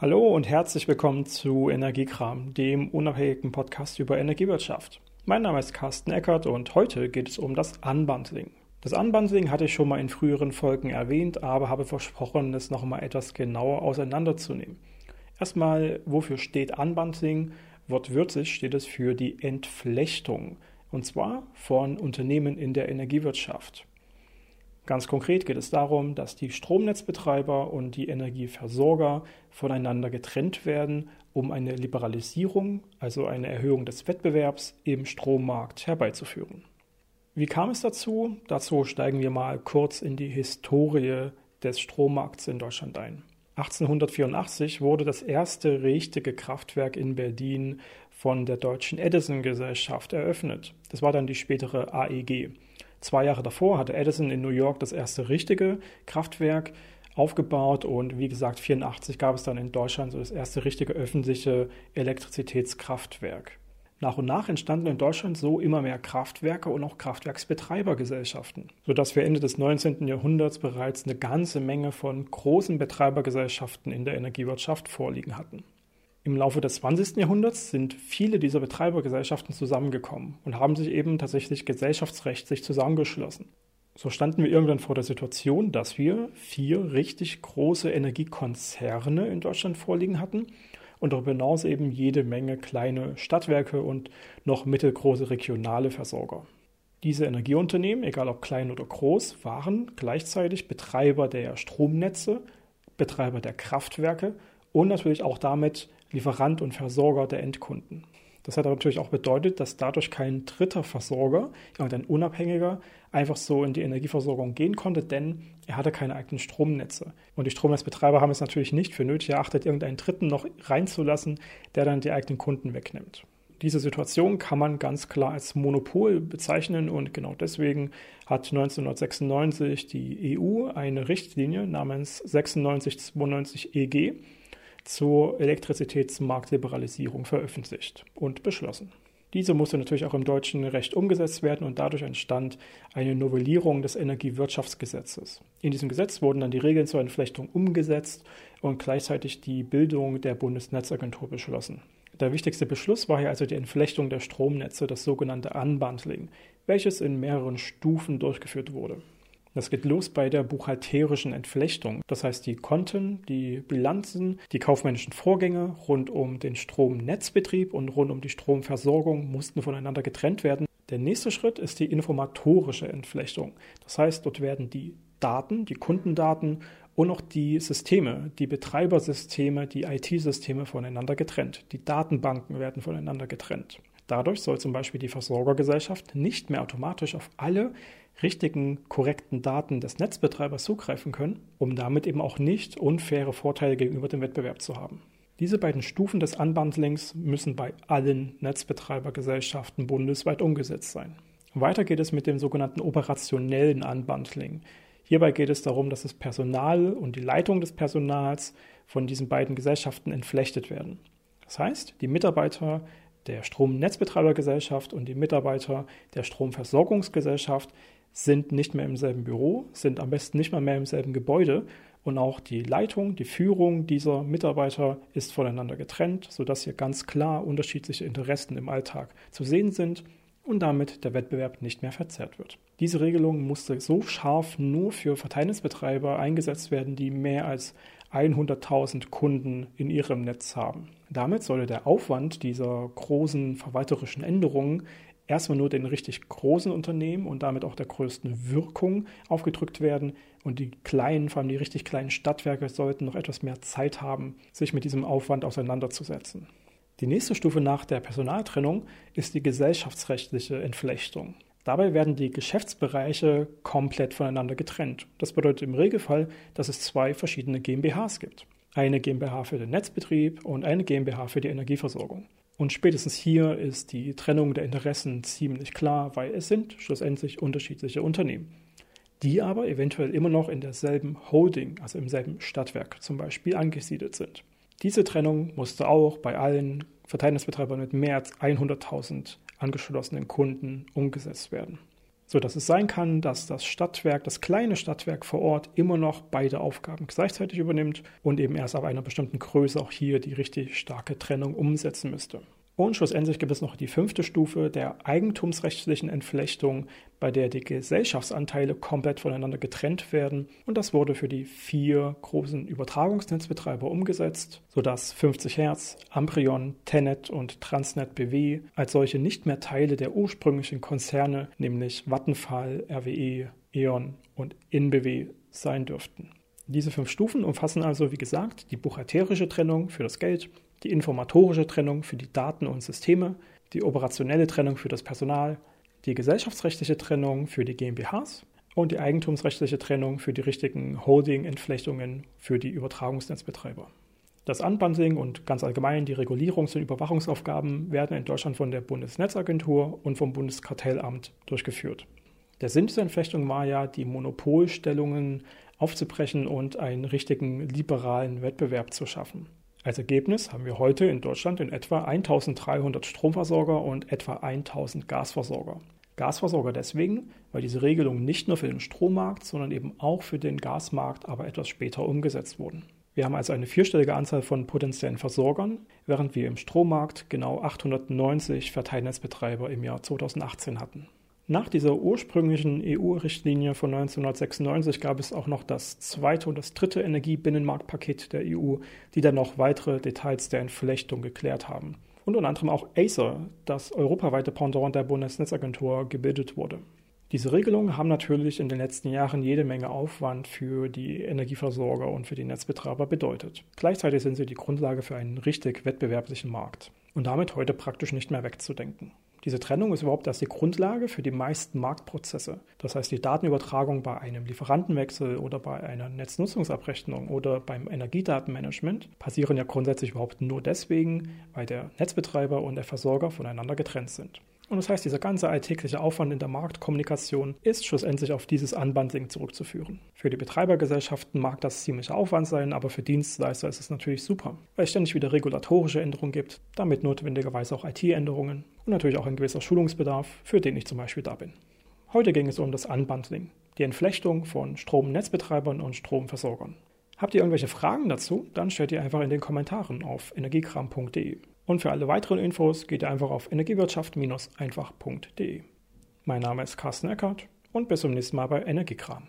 Hallo und herzlich willkommen zu Energiekram, dem unabhängigen Podcast über Energiewirtschaft. Mein Name ist Carsten Eckert und heute geht es um das Unbundling. Das Unbundling hatte ich schon mal in früheren Folgen erwähnt, aber habe versprochen, es nochmal etwas genauer auseinanderzunehmen. Erstmal, wofür steht Unbundling? Wortwörtlich steht es für die Entflechtung, und zwar von Unternehmen in der Energiewirtschaft. Ganz konkret geht es darum, dass die Stromnetzbetreiber und die Energieversorger voneinander getrennt werden, um eine Liberalisierung, also eine Erhöhung des Wettbewerbs im Strommarkt herbeizuführen. Wie kam es dazu? Dazu steigen wir mal kurz in die Historie des Strommarkts in Deutschland ein. 1884 wurde das erste richtige Kraftwerk in Berlin von der deutschen Edison Gesellschaft eröffnet. Das war dann die spätere AEG. Zwei Jahre davor hatte Edison in New York das erste richtige Kraftwerk aufgebaut und wie gesagt, 1984 gab es dann in Deutschland so das erste richtige öffentliche Elektrizitätskraftwerk. Nach und nach entstanden in Deutschland so immer mehr Kraftwerke und auch Kraftwerksbetreibergesellschaften, sodass wir Ende des 19. Jahrhunderts bereits eine ganze Menge von großen Betreibergesellschaften in der Energiewirtschaft vorliegen hatten. Im Laufe des 20. Jahrhunderts sind viele dieser Betreibergesellschaften zusammengekommen und haben sich eben tatsächlich gesellschaftsrechtlich zusammengeschlossen. So standen wir irgendwann vor der Situation, dass wir vier richtig große Energiekonzerne in Deutschland vorliegen hatten und darüber hinaus eben jede Menge kleine Stadtwerke und noch mittelgroße regionale Versorger. Diese Energieunternehmen, egal ob klein oder groß, waren gleichzeitig Betreiber der Stromnetze, Betreiber der Kraftwerke und natürlich auch damit Lieferant und Versorger der Endkunden. Das hat aber natürlich auch bedeutet, dass dadurch kein dritter Versorger, irgendein Unabhängiger, einfach so in die Energieversorgung gehen konnte, denn er hatte keine eigenen Stromnetze. Und die Stromnetzbetreiber haben es natürlich nicht für nötig erachtet, irgendeinen Dritten noch reinzulassen, der dann die eigenen Kunden wegnimmt. Diese Situation kann man ganz klar als Monopol bezeichnen und genau deswegen hat 1996 die EU eine Richtlinie namens 9692 EG zur Elektrizitätsmarktliberalisierung veröffentlicht und beschlossen. Diese musste natürlich auch im deutschen Recht umgesetzt werden und dadurch entstand eine Novellierung des Energiewirtschaftsgesetzes. In diesem Gesetz wurden dann die Regeln zur Entflechtung umgesetzt und gleichzeitig die Bildung der Bundesnetzagentur beschlossen. Der wichtigste Beschluss war hier also die Entflechtung der Stromnetze, das sogenannte Unbundling, welches in mehreren Stufen durchgeführt wurde. Das geht los bei der buchhalterischen Entflechtung. Das heißt, die Konten, die Bilanzen, die kaufmännischen Vorgänge rund um den Stromnetzbetrieb und rund um die Stromversorgung mussten voneinander getrennt werden. Der nächste Schritt ist die informatorische Entflechtung. Das heißt, dort werden die Daten, die Kundendaten und auch die Systeme, die Betreibersysteme, die IT-Systeme voneinander getrennt. Die Datenbanken werden voneinander getrennt. Dadurch soll zum Beispiel die Versorgergesellschaft nicht mehr automatisch auf alle richtigen, korrekten Daten des Netzbetreibers zugreifen können, um damit eben auch nicht unfaire Vorteile gegenüber dem Wettbewerb zu haben. Diese beiden Stufen des Unbundlings müssen bei allen Netzbetreibergesellschaften bundesweit umgesetzt sein. Weiter geht es mit dem sogenannten operationellen Unbundling. Hierbei geht es darum, dass das Personal und die Leitung des Personals von diesen beiden Gesellschaften entflechtet werden. Das heißt, die Mitarbeiter der Stromnetzbetreibergesellschaft und die Mitarbeiter der Stromversorgungsgesellschaft sind nicht mehr im selben Büro, sind am besten nicht mal mehr im selben Gebäude und auch die Leitung, die Führung dieser Mitarbeiter ist voneinander getrennt, sodass hier ganz klar unterschiedliche Interessen im Alltag zu sehen sind und damit der Wettbewerb nicht mehr verzerrt wird. Diese Regelung musste so scharf nur für Verteilnetzbetreiber eingesetzt werden, die mehr als 100.000 Kunden in ihrem Netz haben. Damit solle der Aufwand dieser großen verwalterischen Änderungen erstmal nur den richtig großen Unternehmen und damit auch der größten Wirkung aufgedrückt werden. Und die kleinen, vor allem die richtig kleinen Stadtwerke, sollten noch etwas mehr Zeit haben, sich mit diesem Aufwand auseinanderzusetzen. Die nächste Stufe nach der Personaltrennung ist die gesellschaftsrechtliche Entflechtung. Dabei werden die Geschäftsbereiche komplett voneinander getrennt. Das bedeutet im Regelfall, dass es zwei verschiedene GmbHs gibt. Eine GmbH für den Netzbetrieb und eine GmbH für die Energieversorgung. Und spätestens hier ist die Trennung der Interessen ziemlich klar, weil es sind schlussendlich unterschiedliche Unternehmen, die aber eventuell immer noch in derselben Holding, also im selben Stadtwerk zum Beispiel, angesiedelt sind. Diese Trennung musste auch bei allen Verteilnetzbetreibern mit mehr als 100.000 angeschlossenen Kunden umgesetzt werden. sodass es sein kann, dass das Stadtwerk, das kleine Stadtwerk vor Ort immer noch beide Aufgaben gleichzeitig übernimmt und eben erst ab einer bestimmten Größe auch hier die richtig starke Trennung umsetzen müsste. Und schlussendlich gibt es noch die fünfte Stufe der eigentumsrechtlichen Entflechtung, bei der die Gesellschaftsanteile komplett voneinander getrennt werden. Und das wurde für die vier großen Übertragungsnetzbetreiber umgesetzt, sodass 50 Hertz, Amprion, Tenet und Transnet BW als solche nicht mehr Teile der ursprünglichen Konzerne, nämlich Vattenfall, RWE, E.ON und InBW sein dürften. Diese fünf Stufen umfassen also, wie gesagt, die buchhalterische Trennung für das Geld, die informatorische Trennung für die Daten und Systeme, die operationelle Trennung für das Personal, die gesellschaftsrechtliche Trennung für die GmbHs und die eigentumsrechtliche Trennung für die richtigen Holding-Entflechtungen für die Übertragungsnetzbetreiber. Das Unbundling und ganz allgemein die Regulierungs- und Überwachungsaufgaben werden in Deutschland von der Bundesnetzagentur und vom Bundeskartellamt durchgeführt. Der Sinn dieser Entflechtung war ja, die Monopolstellungen aufzubrechen und einen richtigen liberalen Wettbewerb zu schaffen. Als Ergebnis haben wir heute in Deutschland in etwa 1300 Stromversorger und etwa 1000 Gasversorger. Gasversorger deswegen, weil diese Regelungen nicht nur für den Strommarkt, sondern eben auch für den Gasmarkt aber etwas später umgesetzt wurden. Wir haben also eine vierstellige Anzahl von potenziellen Versorgern, während wir im Strommarkt genau 890 Verteilnetzbetreiber im Jahr 2018 hatten. Nach dieser ursprünglichen EU-Richtlinie von 1996 gab es auch noch das zweite und das dritte Energiebinnenmarktpaket der EU, die dann noch weitere Details der Entflechtung geklärt haben. Und unter anderem auch Acer, das europaweite Pendant der Bundesnetzagentur, gebildet wurde. Diese Regelungen haben natürlich in den letzten Jahren jede Menge Aufwand für die Energieversorger und für die Netzbetreiber bedeutet. Gleichzeitig sind sie die Grundlage für einen richtig wettbewerblichen Markt und damit heute praktisch nicht mehr wegzudenken. Diese Trennung ist überhaupt erst die Grundlage für die meisten Marktprozesse. Das heißt, die Datenübertragung bei einem Lieferantenwechsel oder bei einer Netznutzungsabrechnung oder beim Energiedatenmanagement passieren ja grundsätzlich überhaupt nur deswegen, weil der Netzbetreiber und der Versorger voneinander getrennt sind. Und das heißt, dieser ganze alltägliche Aufwand in der Marktkommunikation ist schlussendlich auf dieses Unbundling zurückzuführen. Für die Betreibergesellschaften mag das ziemlicher Aufwand sein, aber für Dienstleister ist es natürlich super, weil es ständig wieder regulatorische Änderungen gibt, damit notwendigerweise auch IT-Änderungen und natürlich auch ein gewisser Schulungsbedarf, für den ich zum Beispiel da bin. Heute ging es um das Unbundling, die Entflechtung von Stromnetzbetreibern und Stromversorgern. Habt ihr irgendwelche Fragen dazu? Dann stellt ihr einfach in den Kommentaren auf energiekram.de. Und für alle weiteren Infos geht ihr einfach auf energiewirtschaft-einfach.de. Mein Name ist Carsten Eckert und bis zum nächsten Mal bei Energiekram.